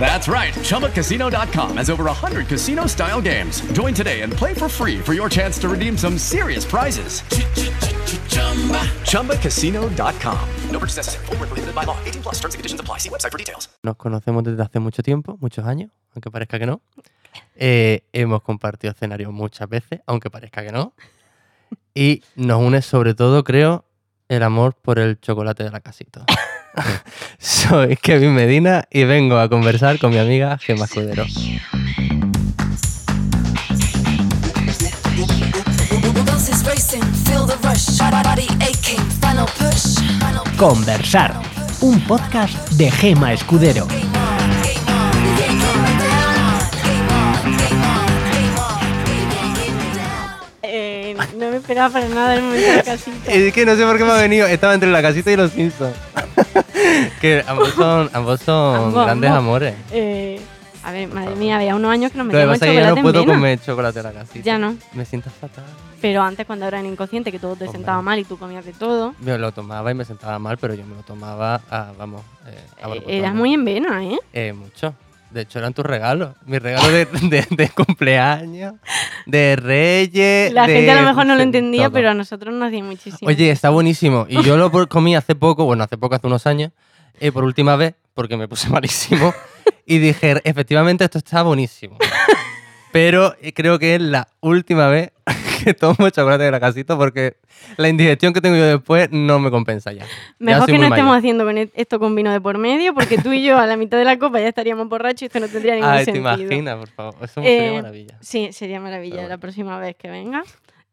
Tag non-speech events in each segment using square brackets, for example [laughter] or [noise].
That's right. ChumbaCasino.com has over 100 casino style games. Join today and play for free for your chance to redeem some serious prizes. ChumbaCasino.com. No purchase necessary. Prohibited by law. 18 plus terms and conditions apply. See website for details. Nos conocemos desde hace mucho tiempo, muchos años, aunque parezca que no. Eh, hemos compartido escenarios muchas veces, aunque parezca que no. Y nos une sobre todo, creo, el amor por el chocolate de la casita. [laughs] Soy Kevin Medina y vengo a conversar con mi amiga Gemma Escudero. Conversar, un podcast de Gema Escudero. Esperaba para nada el momento de la casita. Es que no sé por qué me ha venido, estaba entre la casita y los Simpsons. [laughs] que ambos son, ambos son Ambos, grandes ambos. amores. Eh, a ver, madre mía, había unos años que no me Lo que tomaba pasa es que ya no puedo en comer chocolate de la casita. Ya no. Me siento fatal. Pero antes cuando era inconsciente, que todo te Hombre. sentaba mal y tú comías de todo, Me lo tomaba y me sentaba mal, pero yo me lo tomaba, a, vamos, eh, a eh, eras muy en vena, ¿eh? Eh, mucho. De hecho, eran tus regalos. Mis regalos de, de- de cumpleaños, de reyes. La de- gente a lo mejor no lo entendía, todo. pero a nosotros nos hacía muchísimo. Oye, está buenísimo. Y yo lo comí hace poco, bueno, hace poco, hace unos años, eh, por última vez, porque me puse [laughs] malísimo. y dije, efectivamente, esto está buenísimo. [laughs] Pero eh, creo que es la última vez [laughs] que tomo chocolate de la casita porque la indigestión que tengo yo después no me compensa ya. Mejor que no estemos haciendo con e- esto con vino de por medio, porque tú y yo a la mitad de la copa ya estaríamos borrachos y esto no tendría ningún Ay, te sentido. imaginas, por favor. Eso sería Eh, maravilla. Sí, sería maravilla la próxima vez que venga.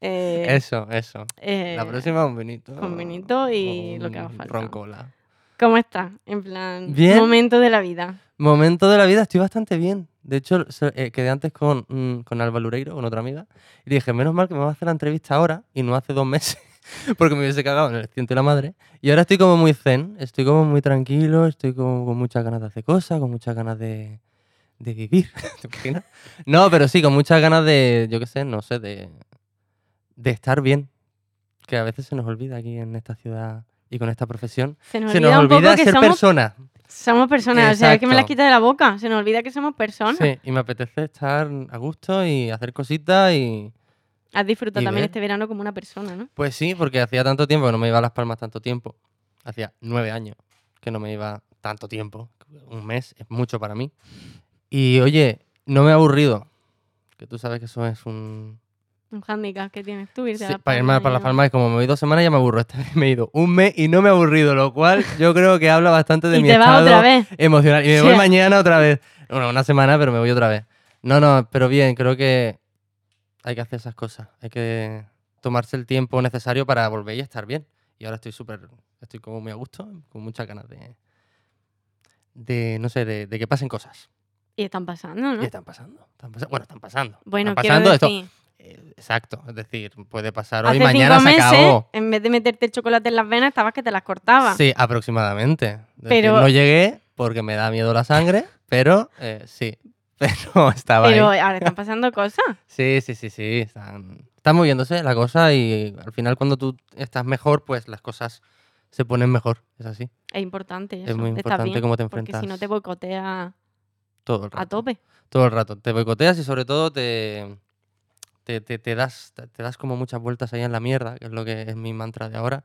Eh, Eso, eso. eh, La próxima un vinito. con vinito y lo que haga falta. Roncola. ¿Cómo estás? En plan, Bien. momento de la vida. Momento de la vida, estoy bastante bien. De hecho, eh, quedé antes con, mm, con Alba Lureiro, con otra amiga, y dije, menos mal que me va a hacer la entrevista ahora y no hace dos meses, [laughs] porque me hubiese cagado en el ciento y la madre. Y ahora estoy como muy zen, estoy como muy tranquilo, estoy como con muchas ganas de hacer cosas, con muchas ganas de, de vivir. [laughs] ¿Te imaginas? No, pero sí, con muchas ganas de, yo qué sé, no sé, de, de estar bien. Que a veces se nos olvida aquí en esta ciudad y con esta profesión. Se nos Se olvida nos olvida ser somos, persona. somos personas. O sea, es que me la Exacto. quita de la boca. Se nos olvida que somos personas. Sí, y me apetece estar a gusto y hacer cositas y... Has disfrutado Y también ver. este verano como una persona, ¿no? Pues sí, porque hacía tanto tiempo que no me iba a Las Palmas tanto tiempo. Hacía nueve años que no me iba tanto tiempo. Un mes es mucho para mí. Y oye, no me he aburrido. Que tú sabes que eso es un... Un hándicap que tienes tú. irte a Sí, Las para irme para Las. Palmas, como me voy dos semanas ya me aburro. [laughs] Esta vez me he ido un mes y no me he aburrido, lo cual yo creo que habla bastante de Y mi te vas estado otra vez. emocional. Y me Sí. voy mañana otra vez. Bueno, una semana, pero me voy otra vez. No, no, pero bien, creo que hay que hacer esas cosas. Hay que tomarse el tiempo necesario para volver y estar bien. Y ahora estoy súper, estoy como muy a gusto, con muchas ganas de, de no sé, de, de que pasen cosas. Y están pasando, ¿no? Y están pasando, están Bueno, están pasando. Bueno, están pasando decir, Exacto, es decir, puede pasar hoy, hace mañana cinco se acabó. en vez de meterte el chocolate en las venas, estabas que te las cortabas. Sí, aproximadamente. Decir, Pero- no llegué porque me da miedo la sangre, pero eh, sí. [laughs] Pero estaba Pero ahí. ahora están [laughs] pasando cosas. Sí, sí, sí, sí. Están, están moviéndose la cosa y al final cuando tú estás mejor, pues las cosas se ponen mejor. Es así. Es importante eso. Es muy importante bien, cómo te Porque si no enfrentas. te boicotea Todo el rato. a tope. Todo el rato. Te boicoteas y sobre todo te, te, te- te das, te, das como muchas vueltas ahí en la mierda, que es lo que es mi mantra de ahora.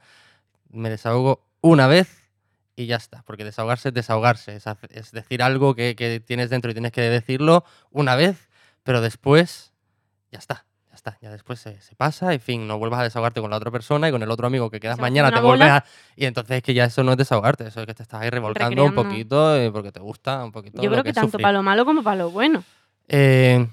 Me desahogo una vez y ya está. Porque desahogarse es desahogarse. Es, decir algo que, que tienes dentro y tienes que decirlo una vez, pero después ya está. Ya está. Ya después se, se pasa, en fin, no vuelvas a desahogarte con la otra persona y con el otro amigo que quedas Se mañana, te vuelves a... Y entonces es que ya eso no es desahogarte, eso es que te estás ahí revolcando un Recreando. poquito eh, porque te gusta un poquito. Yo creo que es tanto para lo malo como para lo bueno. Eh,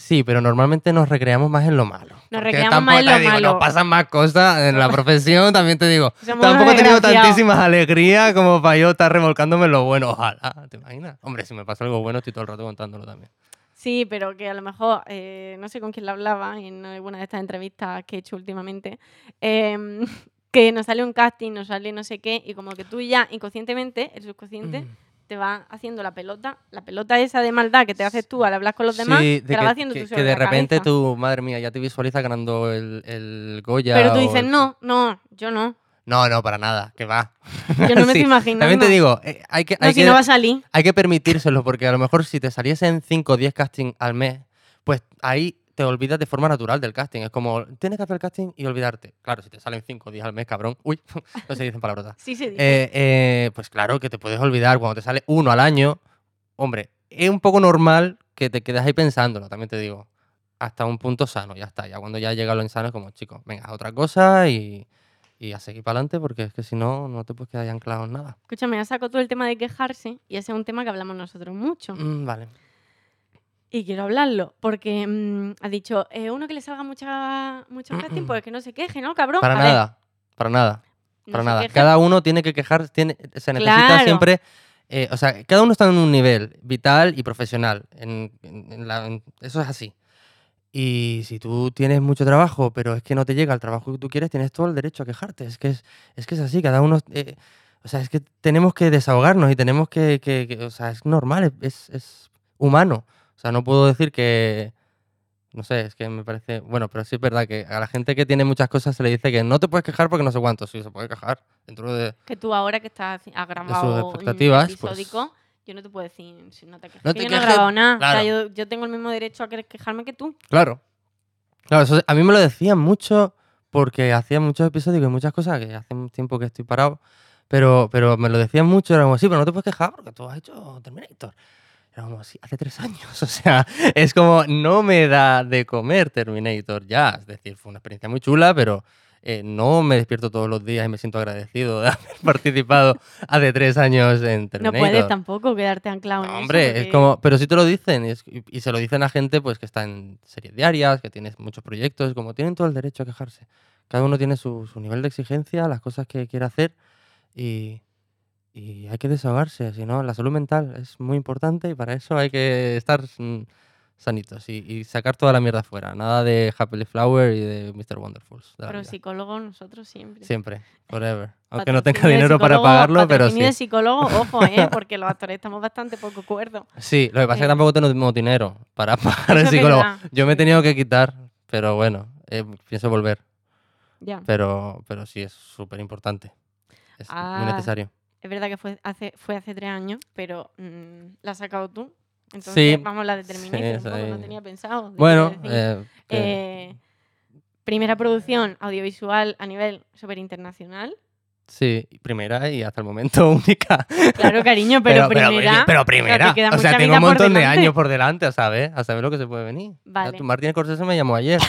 sí, pero normalmente nos recreamos más en lo malo. Porque recreamos más en lo digo, malo. Nos pasan más cosas en la [laughs] profesión, también te digo. Somos tampoco he tenido tantísimas alegrías como para yo estar revolcándome en lo bueno. Ojalá, ¿te imaginas? Hombre, si me pasa algo bueno, estoy todo el rato contándolo también. Sí, pero que a lo mejor, eh, no sé con quién le hablaba en alguna de estas entrevistas que he hecho últimamente, em, [laughs] que nos sale un casting, nos sale no sé qué, y como que tú ya inconscientemente, el subconsciente, Mm. Te va haciendo la pelota, la pelota esa de maldad que te haces tú al hablar con los demás, Sí, te la que, va haciendo que- tú que sobre de la repente cabeza. tú, madre mía, ya te visualizas ganando el, el Goya. Pero tú dices, el- no, no, yo no. No, no, para nada, que va. [laughs] Yo no me [laughs] Sí, estoy imaginando. También te digo, eh, hay que, No, hay si que, no va a salir. hay que permitírselo, porque a lo mejor si te saliesen 5 o 10 castings al mes, pues ahí te olvidas de forma natural del casting. Es como, tienes que hacer el casting y olvidarte. Claro, si te salen 5 o 10 al mes, cabrón. Uy, [laughs] no se dicen palabrotas. Sí se dice. Eh, eh, pues claro que te puedes olvidar cuando te sale uno al año. Hombre, es un poco normal que te quedes ahí pensándolo, también te digo. Hasta un punto sano, ya está. Ya cuando ya llega lo insano es como, chicos, venga, otra cosa y, y a seguir para adelante porque es que si no, no te puedes quedar anclado en nada. Escúchame, ya saco todo el tema de quejarse y ese es un tema que hablamos nosotros mucho. Mm, vale. Y quiero hablarlo porque mm, ha dicho, eh, uno que le salga mucha, mucho casting, pues que no se queje, ¿no, cabrón? Para A ver, nada, para nada, no para nada. Cada uno tiene que quejar, tiene, se necesita Claro. siempre... eh, o sea, cada uno está en un nivel vital y profesional. en- en- en la- en- eso es así. Y si tú tienes mucho trabajo, pero es que no te llega el trabajo que tú quieres, tienes todo el derecho a quejarte. Es que es, es, que es así, cada uno... eh, o sea, es que tenemos que desahogarnos y tenemos que... que- que- o sea, es normal, es, es humano. O sea, no puedo decir que... No sé, es que me parece... Bueno, pero sí es verdad que a la gente que tiene muchas cosas se le dice que no te puedes quejar porque no sé cuánto. Sí, se puede quejar. Dentro de... Que tú ahora que estás has grabado expectativas, pues- episódico, yo no te puedo decir si no te quejes. No que te yo no he quejes, grabado nada. O sea, claro. yo, yo tengo el mismo derecho a querer quejarme que tú. Claro. Claro, eso, a mí me lo decían mucho porque hacía muchos episodios y muchas cosas que hace un tiempo que estoy parado, pero, pero me lo decían mucho, era como, sí, pero no te puedes quejar porque tú has hecho Terminator. Era como, sí, hace tres años. [laughs] O sea, es como, no me da de comer Terminator ya. Es decir, fue una experiencia muy chula, pero eh, no me despierto todos los días y me siento agradecido de [laughs] haber participado hace tres años en No Terminator. puedes tampoco quedarte anclado en No, eso, hombre, es porque- como, pero si te lo dicen, y, es- y- y se lo dicen a gente pues que está en series diarias, que tiene muchos proyectos, como tienen todo el derecho a quejarse. Cada uno tiene su, su nivel de exigencia, las cosas que quiere hacer y, y hay que desahogarse, si no, la salud mental es muy importante y para eso hay que estar sanitos y, y sacar toda la mierda fuera. Nada de Happily Flower y de Mr. Wonderfuls. de Pero vida. psicólogos nosotros siempre. Siempre, forever. [laughs] Aunque no tenga dinero para psicólogo- pagarlo, pero patrocinio de sí. psicólogo, ojo, ¿eh? [laughs] Porque los actores estamos bastante poco cuerdos. Sí, lo que pasa es Eh, que tampoco tenemos dinero para [laughs] pagar el psicólogo. Yo me he sí. tenido que quitar, pero bueno, eh, pienso volver. Ya. Pero, pero sí, es súper importante. Es Ah, muy necesario. Es verdad que fue hace, fue hace tres años, pero mm, la has sacado tú. Entonces Sí, vamos a hablar de Terminator sí, poco, no sí. tenía pensado. Bueno, eh, Eh, primera producción audiovisual a nivel súper internacional. sí, primera y hasta el momento [laughs] única. Claro, cariño, pero, primera. pero primera. o sea, tengo un montón de años por delante, a saber, a saber lo que se puede venir. Vale. Martín Scorsese me llamó ayer.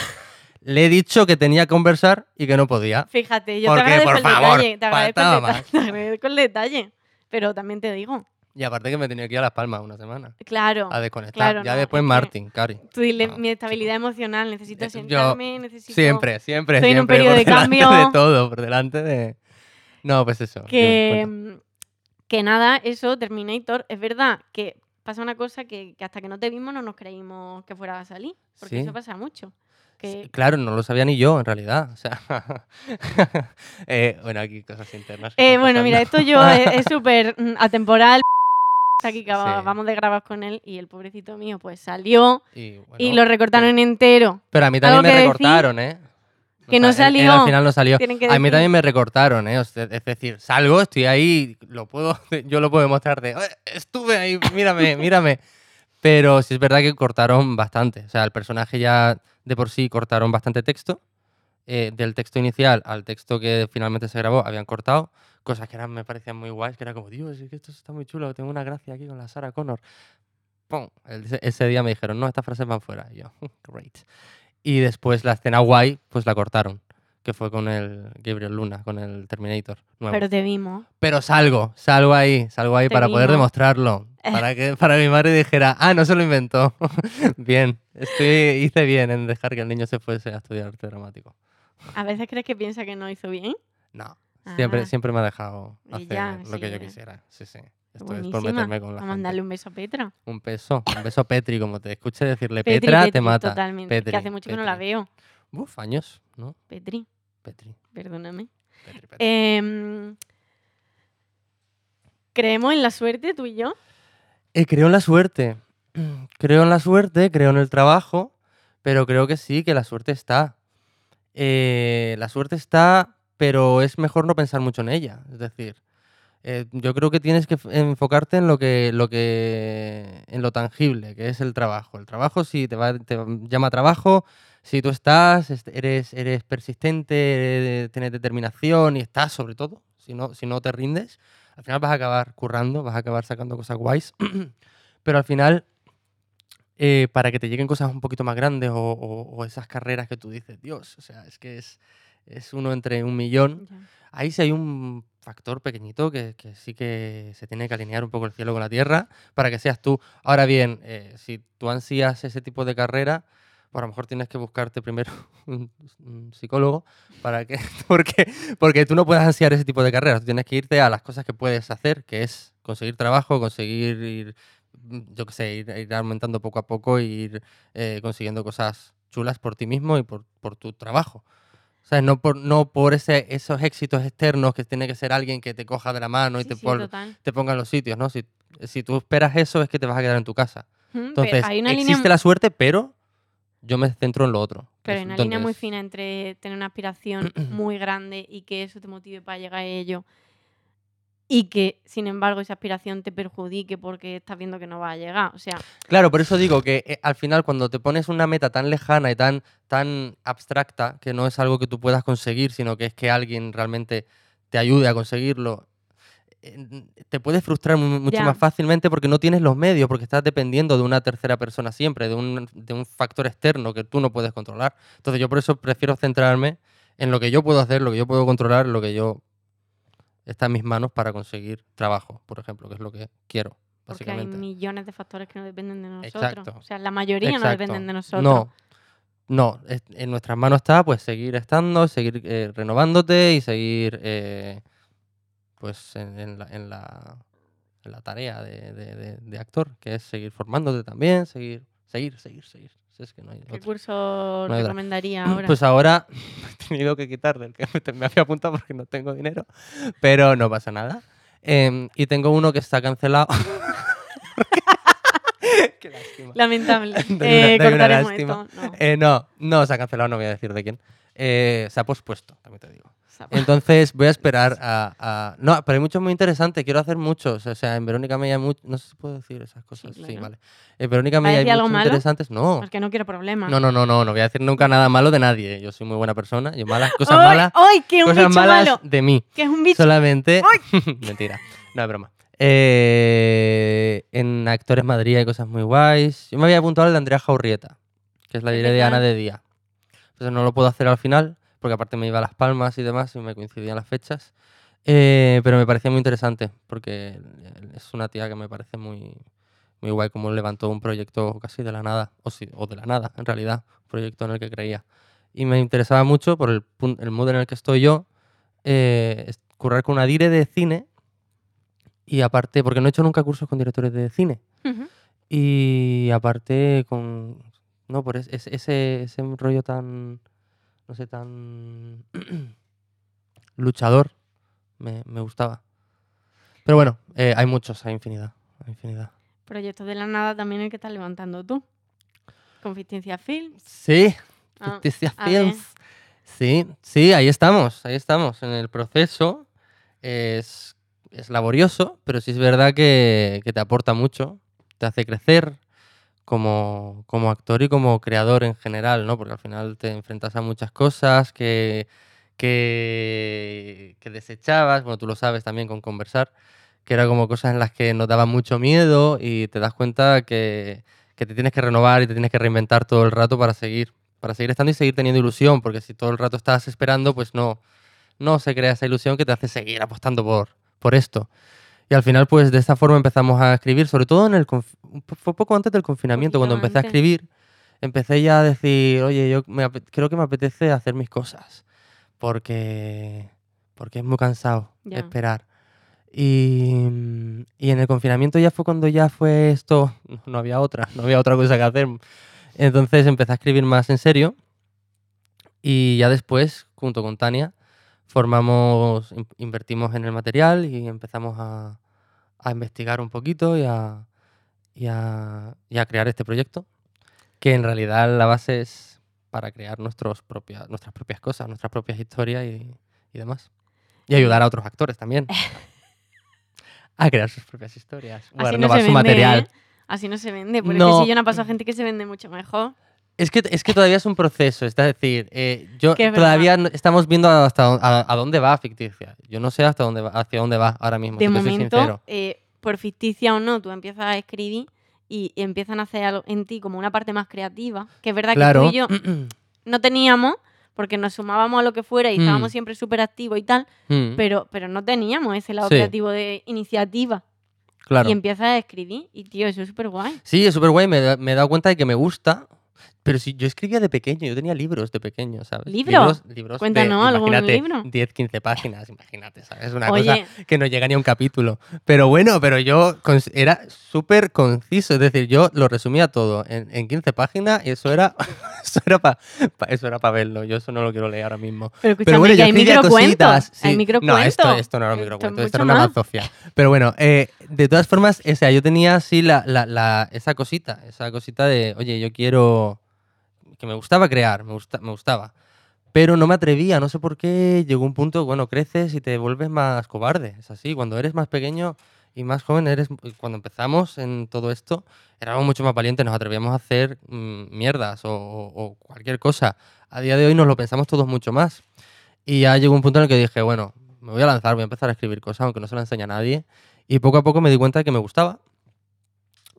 Le he dicho que tenía que conversar y que no podía. Fíjate, yo Porque, te agradezco por el favor, detalle. Te agradezco, el detalle [laughs] te agradezco el detalle. Pero también te digo, Y aparte que me tenía que ir a Las Palmas una semana. claro, A desconectar. claro, ya no, después Martín, Cari. tú dile No, mi estabilidad emocional, necesito Eh, yo sentarme, necesito... Siempre, siempre, Estoy en un siempre. periodo de cambio. de todo, por delante de. No, pues eso. que, que nada, eso, Terminator, es verdad que pasa una cosa que, que hasta que no te vimos no nos creímos que fuera a salir, porque Sí. eso pasa mucho. Que, Claro, no lo sabía ni yo, en realidad. O sea. [laughs] eh, bueno, aquí cosas internas. Eh, bueno, mira, esto yo es es [laughs] súper mm, atemporal. Aquí que Sí. vamos de grabar con él y el pobrecito mío pues salió Y, bueno, y lo recortaron entero. Pero a mí ¿Algo también me recortaron, ¿eh? Que no sa- él- él salió. al final no salió. A mí también me recortaron, ¿eh? O sea, es decir, salgo, estoy ahí, lo puedo, [laughs] yo lo puedo demostrar de, "Eh, estuve ahí, mírame, mírame. Pero sí es verdad que cortaron bastante. O sea, el personaje ya de por sí cortaron bastante texto. Eh, del texto inicial al texto que finalmente se grabó habían cortado cosas que eran, me parecían muy guays, que era como, Dios, es que esto está muy chulo, tengo una gracia aquí con la Sarah Connor. ¡Pum! Ese, ese día me dijeron, no, estas frases van fuera. Y yo, [laughs] great. Y después la escena guay, pues la cortaron, que fue con el Gabriel Luna, con el Terminator nuevo. Pero te vimos. Pero salgo, salgo ahí, salgo ahí Te para poder vimos. demostrarlo. [laughs] Para que para mi madre dijera, ah, no se lo inventó. [laughs] bien, estoy, hice bien en dejar que el niño se fuese a estudiar arte dramático. A veces crees que piensa que no hizo bien. No, siempre, Ah. siempre me ha dejado hacer ya, lo que sí, yo eh. quisiera. Sí, sí. Esto es por meterme con la a gente. mandarle un beso a Petra. Un beso, un beso a Petri, como te escuche decirle Petri, Petra, te Petri, mata. Totalmente. Petri, que hace mucho que no la veo. Uf, años, ¿no? Petri, Petri, perdóname. Petri, Petri. Em, ¿Creemos en la suerte tú y yo? Eh, creo en la suerte. [clears throat] Creo en la suerte, creo en el trabajo, pero creo que sí, que la suerte está. Eh, la suerte está, pero es mejor no pensar mucho en ella. Es decir, eh, yo creo que tienes que enfocarte en lo que, lo que, en lo tangible, que es el trabajo. El trabajo, si te, va, te llama trabajo, si tú estás, est- eres, eres persistente, tienes determinación y estás sobre todo, si no, si no te rindes, al final vas a acabar currando, vas a acabar sacando cosas guays, [clears throat] pero al final, eh, para que te lleguen cosas un poquito más grandes o, o- o esas carreras que tú dices, Dios, o sea, es que es, es uno entre un millón, Ya. ahí sí hay un factor pequeñito que, que sí que se tiene que alinear un poco el cielo con la tierra para que seas tú. Ahora bien, eh, si tú ansías ese tipo de carrera, pues a lo mejor tienes que buscarte primero [laughs] un, un psicólogo para que [laughs] porque porque tú no puedes ansiar ese tipo de carreras, tú tienes que irte a las cosas que puedes hacer, que es conseguir trabajo, conseguir ir mm, yo qué sé, ir, ir aumentando poco a poco e ir eh, consiguiendo cosas chulas por ti mismo y por, por tu trabajo. O sea, no por, no por ese, esos éxitos externos que tiene que ser alguien que te coja de la mano y Sí, te, sí, te ponga en los sitios, ¿no? Si, si tú esperas eso es que te vas a quedar en tu casa. Entonces, hay una existe línea, la suerte, pero yo me centro en lo otro. pero hay una línea muy fina entre tener una aspiración [clears throat] muy grande y que eso te motive para llegar a ello y que, sin embargo, esa aspiración te perjudique porque estás viendo que no va a llegar. O sea, Claro, por eso digo que eh, al final cuando te pones una meta tan lejana y tan, tan abstracta, que no es algo que tú puedas conseguir, sino que es que alguien realmente te ayude a conseguirlo, te puedes frustrar mu- mucho más fácilmente porque no tienes los medios, porque estás dependiendo de una tercera persona siempre, de un, de un factor externo que tú no puedes controlar. Entonces yo por eso prefiero centrarme en lo que yo puedo hacer, lo que yo puedo controlar, lo que yo está en mis manos para conseguir trabajo, por ejemplo, que es lo que quiero, porque hay básicamente. millones de factores que no dependen de nosotros. Exacto. O sea, la mayoría no dependen de nosotros. No, no, en nuestras manos está pues seguir estando, seguir eh, renovándote y seguir eh, pues en, en la, en, la, en la tarea de, de- de- actor, que es seguir formándote también, seguir, seguir, seguir, seguir. Si es que no hay ¿Qué otra. curso hay otra. recomendaría [clears throat] ahora? Pues ahora [laughs] he tenido que quitar del que [laughs] me- había apuntado porque no tengo dinero, pero no pasa nada. Em, y tengo uno que está cancelado. [laughs] Qué lástima. Lamentable. Una- Eh, una lástima. esto. No, Eh, no, no se ha cancelado, no voy a decir de quién. Eh, se ha pospuesto, también te digo. [laughs] Entonces voy a esperar a, a- No, pero hay muchos muy interesantes, quiero hacer muchos. O sea, en Verónica May hay muchos... No sé si puedo decir esas cosas. Sí, claro. vale. En Verónica ¿Va a May hay muchos malo? interesantes. No. Porque no quiero problemas. No, no, no, no, no voy a decir nunca nada malo de nadie. Yo soy muy buena persona. Yo malas, [laughs] cosas ¡Ay, malas, ¡Ay, que un cosas bicho malas malo! de mí. Que es un bicho. Solamente. [laughs] Mentira. No es broma. Eh, en Actores Madrid hay cosas muy guays. Yo me había apuntado al de Andrea Jaurrieta, que es la ¿Qué diré te de Ana de Día. Entonces no lo puedo hacer al final, porque aparte me iba a Las Palmas y demás, y me coincidían las fechas. Eh, pero me parecía muy interesante, porque es una tía que me parece muy, muy guay, como levantó un proyecto casi de la nada, o, sí, o de la nada, en realidad, un proyecto en el que creía. Y me interesaba mucho por el, el mood en el que estoy yo, eh, currar con una dire de cine y aparte, porque no he hecho nunca cursos con directores de cine. Ujú. Y aparte con... No, por es- es- ese, ese rollo tan... No sé, tan... [clears throat] luchador. Me, me gustaba. Pero bueno, eh, hay muchos, hay infinidad. Hay infinidad. Proyectos de la nada también el que estás levantando tú. Con Ficticia Film. Sí, Ah, Ficticia. Films. Sí, sí, ahí estamos, ahí estamos. En el proceso es, es laborioso, pero sí es verdad que, que te aporta mucho, te hace crecer como, como actor y como creador en general, ¿no? Porque al final te enfrentas a muchas cosas que, que, que desechabas, bueno, tú lo sabes también con conversar, que era como cosas en las que nos daba mucho miedo y te das cuenta que, que te tienes que renovar y te tienes que reinventar todo el rato para seguir, para seguir estando y seguir teniendo ilusión, porque si todo el rato estás esperando, pues no, no se crea esa ilusión que te hace seguir apostando por, por esto. Y al final, pues de esta forma empezamos a escribir, sobre todo en el fue poco antes del confinamiento, cuando empecé a escribir, empecé ya a decir, oye, yo me creo que me apetece hacer mis cosas, porque, porque es muy cansado Ya. esperar. Y, y en el confinamiento ya fue cuando ya fue esto, [laughs] no- había otra, no había otra cosa que hacer. Entonces empecé a escribir más en serio y ya después, junto con Tania, formamos, in- invertimos en el material y empezamos a, a investigar un poquito y a, y a, y a crear este proyecto, que en realidad la base es para crear nuestros propia- nuestras propias cosas, nuestras propias historias y, y demás. Y ayudar a otros actores también [laughs] a crear sus propias historias. a Así no se su vende, material. ¿eh? Así no se vende. Porque No. si yo no paso gente que se vende mucho mejor. Es que, es que todavía es un proceso, es decir, eh, yo todavía no- estamos viendo hasta a, a dónde va ficticia. Yo no sé hasta dónde va, hacia dónde va ahora mismo, de si momento, sincero. eh, por ficticia o no, tú empiezas a escribir y empiezan a hacer algo en ti como una parte más creativa. Que es verdad Claro. que tú y yo [clears throat] no teníamos, porque nos sumábamos a lo que fuera y Mm. estábamos siempre súper activos y tal, Mm, pero, pero no teníamos ese lado Sí. creativo de iniciativa. claro. Y empiezas a escribir y, tío, eso es súper guay. Sí, es súper guay, me, me he dado cuenta de que me gusta. Pero si yo escribía de pequeño, yo tenía libros de pequeño, ¿sabes? ¿Libros? Libros, Cuéntanos, de, ¿algún libro? 10, 15 páginas, imagínate, ¿sabes? Es una Oye. cosa que no llega ni a un capítulo. Pero bueno, pero yo era súper conciso, es decir, yo lo resumía todo en, en 15 páginas y eso era [laughs] eso era para eso era para verlo. Yo eso no lo quiero leer ahora mismo. Pero Pero bueno, yo hay escribía cositas. Hay sí. No, esto, esto no era un microcuento, esto era una bazofia. Pero bueno, eh, de todas formas, o sea, yo tenía así la, la- la- esa cosita, esa cosita de, oye, yo quiero, que me gustaba crear, me, gusta, me gustaba. Pero no me atrevía, no sé por qué, llegó un punto, bueno, creces y te vuelves más cobarde, es así, cuando eres más pequeño y más joven, eres, cuando empezamos en todo esto, éramos mucho más valientes, nos atrevíamos a hacer mm, mierdas o, o- cualquier cosa. A día de hoy nos lo pensamos todos mucho más. Y ya llegó un punto en el que dije, bueno, me voy a lanzar, voy a empezar a escribir cosas, aunque no se lo enseña a nadie. Y poco a poco me di cuenta de que me gustaba.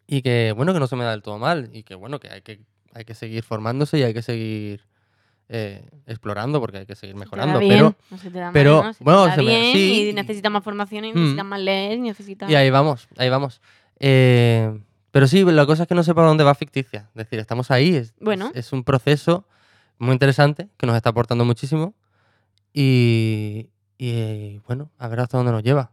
Y que, bueno, que no se me da del todo mal. Y que, bueno, que hay que, hay que seguir formándose y hay que seguir eh, explorando porque hay que seguir Se mejorando. bien, Pero, no se te da mal, pero, ¿no? Se te bueno, da se me- bien sí. y necesitas más formación y Mm. necesitas más leer y necesitas... y ahí vamos, ahí vamos. Eh, pero sí, la cosa es que no sé para dónde va ficticia. Es decir, estamos ahí. Es, Bueno. es, es un proceso muy interesante que nos está aportando muchísimo. Y, y, bueno, a ver hasta dónde nos lleva.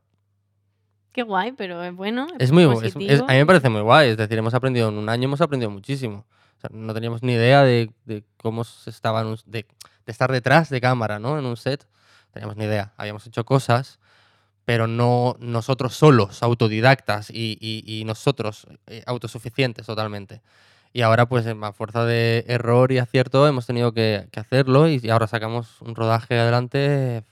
Qué guay, pero es bueno. Es muy, es- a mí me parece muy guay. Es decir, hemos aprendido en un año, hemos aprendido muchísimo. O sea, no teníamos ni idea de, de cómo se estaba en un- de, de estar detrás de cámara, ¿no? En un set. Teníamos ni idea. Habíamos hecho cosas, pero no nosotros solos, autodidactas y, y- y nosotros eh, autosuficientes totalmente. Y ahora, pues, a fuerza de error y acierto, hemos tenido que, que hacerlo y, y ahora sacamos un rodaje adelante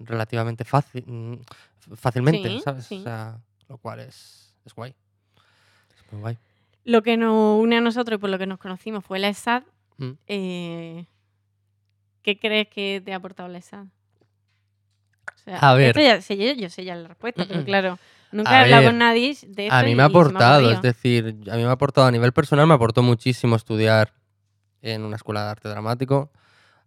relativamente fácil, mm, fácilmente, Sí, ¿sabes? sí. O sea, lo cual es, es guay. Es muy guay. Lo que nos une a nosotros y por lo que nos conocimos fue la ESAD. Mm. Eh, ¿Qué crees que te ha aportado la ESAD? O sea, A ver. esto ya sé yo, yo sé ya la respuesta, pero claro, nunca A he hablado ver, con nadie de esto. A mí me ha aportado, es decir, a mí me ha aportado a nivel personal, me aportó muchísimo estudiar en una escuela de arte dramático.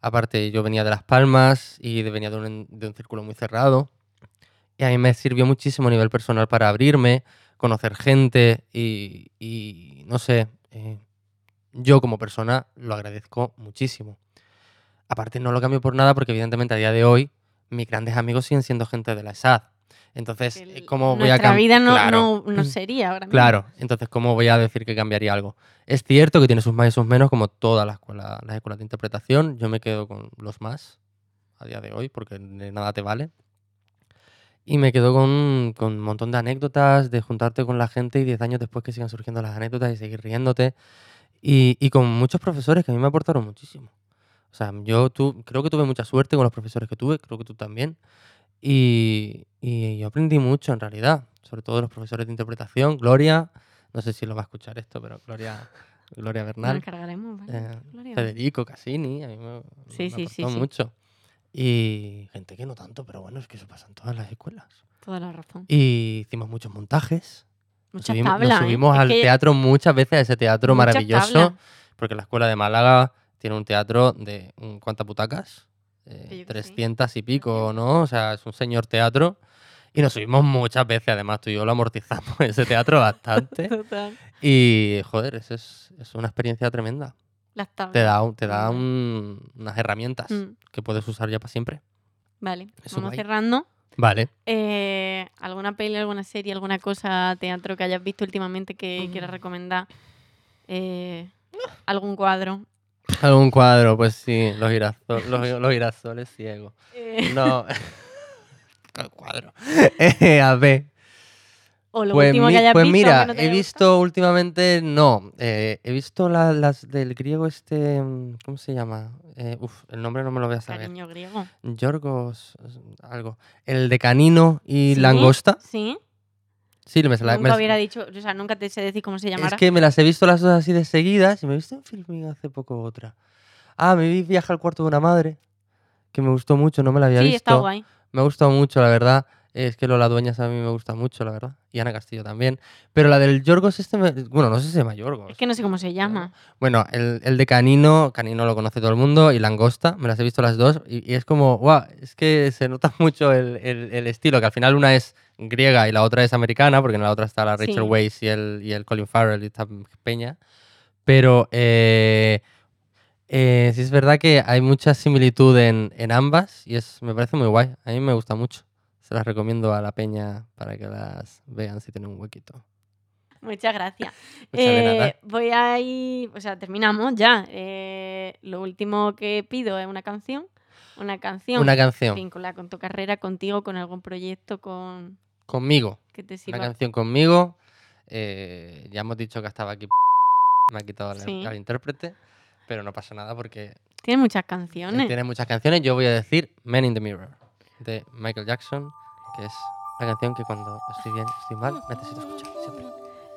Aparte, yo venía de Las Palmas y de- venía de un, de un círculo muy cerrado. Y a mí me sirvió muchísimo a nivel personal para abrirme, conocer gente y, y no sé, eh, yo como persona lo agradezco muchísimo. Aparte, no lo cambio por nada porque evidentemente a día de hoy mis grandes amigos siguen siendo gente de la ESAD. Entonces, eh, ¿cómo voy a Nuestra cambiar? vida no, no, [clears throat] no sería ahora mismo. Claro, entonces, ¿cómo voy a decir que cambiaría algo? Es cierto que tiene sus más y sus menos, como todas las escuelas, las escuelas de interpretación. Yo me quedo con los más a día de hoy, porque de nada te vale. Y me quedo con, con un montón de anécdotas, de juntarte con la gente y 10 años después que sigan surgiendo las anécdotas y seguir riéndote. Y, y con muchos profesores que a mí me aportaron muchísimo. O sea, yo tu- creo que tuve mucha suerte con los profesores que tuve, creo que tú también. Y, y yo aprendí mucho en realidad, sobre todo de los profesores de interpretación. Gloria, no sé si lo va a escuchar esto, pero Gloria, Gloria Bernal, encargaremos, ¿vale? eh, Gloria. Federico Cassini, a mí me, Sí, me sí, sí, aportó sí. mucho. Y gente que no tanto, pero bueno, es que eso pasa en todas las escuelas. Toda la razón. Y hicimos muchos montajes. Nos Muchas subimos, nos tablas, ¿eh? subimos al que teatro muchas veces, a ese teatro muchas maravilloso, tablas. porque la escuela de Málaga tiene un teatro de ¿cuántas butacas? Eh, Que yo qué sé. 300 y pico, ¿no? O sea, es un señor teatro. Y nos subimos muchas veces, además tú y yo lo amortizamos [laughs] ese teatro bastante. Total. y joder, eso es, es una experiencia tremenda. Las tablas. Te da, te da un- unas herramientas Mm, que puedes usar ya para siempre. Vale, Eso vamos guay. cerrando. Vale. Eh, ¿Alguna peli, alguna serie, alguna cosa, teatro que hayas visto últimamente que Mm. quieras recomendar? Eh, ¿Algún cuadro? Algún cuadro, pues sí, los, girasoles, [laughs] los, los girasoles ciegos. Eh, No. [laughs] [laughs] Cuadro. A ver. O lo Pues, último mi- que hayas pues visto. mira, no he visto últimamente, no, eh, he visto la- las del griego este, mm, ¿cómo se llama? Eh, uf, el nombre no me lo voy a saber. Cariño griego. Yorgos, algo. El de canino y ¿Sí? langosta. Sí. Sí, me, Nunca me- hubiera dicho, o sea, nunca te sé decir cómo se Es llamará. que me las he visto las dos así de seguidas y me he visto en filming hace poco otra. Ah, me vi Viaje al cuarto de una madre, que me gustó mucho, no me la había sí, visto. está guay. Me ha gustado mucho, la verdad. Es que Lola Dueñas a mí me gusta mucho, la verdad. Y Ana Castillo también. Pero la del Yorgos este, me- bueno, no sé si se llama Yorgos. Es que no sé cómo se llama. Bueno, el, el de Canino, Canino lo conoce todo el mundo, y Langosta, me las he visto las dos, y, y es como, guau, es que se nota [laughs] mucho el, el- el estilo, que al final una es griega y la otra es americana, porque en la otra está la Rachel Sí. Weisz y el, y el Colin Farrell y esta peña. Pero eh, eh, sí es verdad que hay mucha similitud en, en ambas, y es, me parece muy guay. A mí me gusta mucho. Se las recomiendo a la peña para que las vean si tienen un huequito. Muchas gracias. [laughs] Eh, voy a ir, o sea, terminamos ya. Eh, lo último que pido es una canción. Una canción Una canción vinculada con tu carrera, contigo, con algún proyecto, con conmigo. que te una sirva. canción conmigo. eh, ya hemos dicho que estaba aquí. Me ha quitado Sí. al intérprete. Pero no pasa nada porque Tiene muchas canciones. tiene muchas canciones. Yo voy a decir Men in the Mirror de Michael Jackson, que es la canción que cuando estoy bien, estoy mal, necesito escuchar siempre.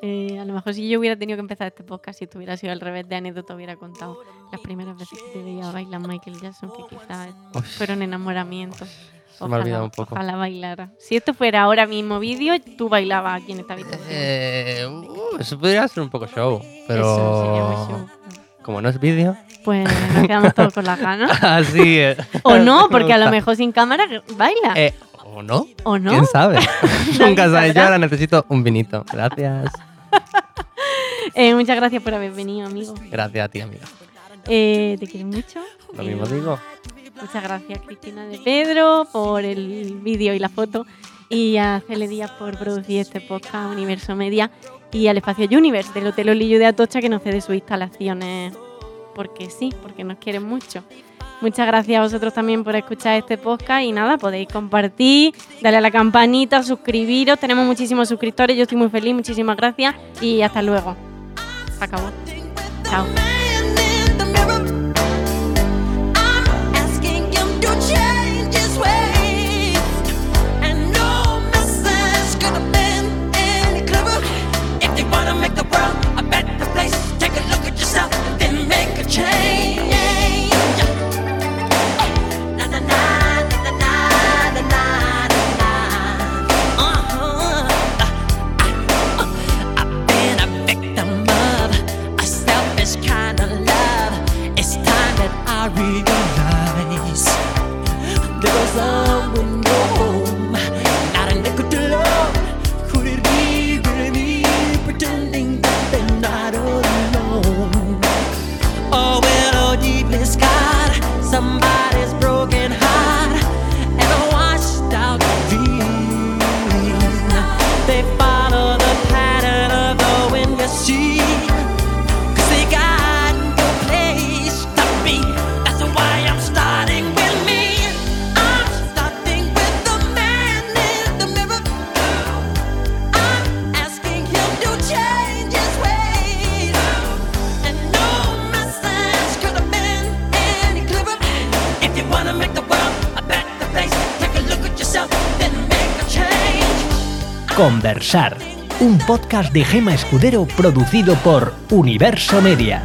Eh, a lo mejor si yo hubiera tenido que empezar este podcast, si tuviera sido al revés de anécdota, hubiera contado las primeras veces que te veía bailar Michael Jackson, que quizás fueron enamoramientos. se me ha olvidado un poco. Ojalá bailara. Si esto fuera ahora mismo vídeo, tú bailabas aquí en esta habitación. Eh, uh, eso podría ser un poco show, pero show. como no es vídeo, Pues nos quedamos todos con las ganas. [laughs] así es. O no, [laughs] porque a lo mejor sin cámara baila. Eh, ¿O no? ¿O no? ¿Quién sabe? [laughs] [laughs] Nunca sabes. Yo ahora necesito un vinito. Gracias. [laughs] Eh, muchas gracias por haber venido, amigo. Gracias a ti, amiga. Eh, te quiero mucho. Lo Eh, mismo digo. Muchas gracias, Cristina de Pedro, por el vídeo y la foto. Y a Cele Díaz por producir este podcast Universo Media. Y al Espacio Universe del Hotel Olillo de Atocha que nos cede sus instalaciones. Porque sí, porque nos quieren mucho. Muchas gracias a vosotros también por escuchar este podcast. Y nada, podéis compartir, darle a la campanita, suscribiros. Tenemos muchísimos suscriptores. Yo estoy muy feliz. Muchísimas gracias. Y hasta luego. Se acabó. Chao. Conversar, un podcast de Gema Escudero producido por Universo Media.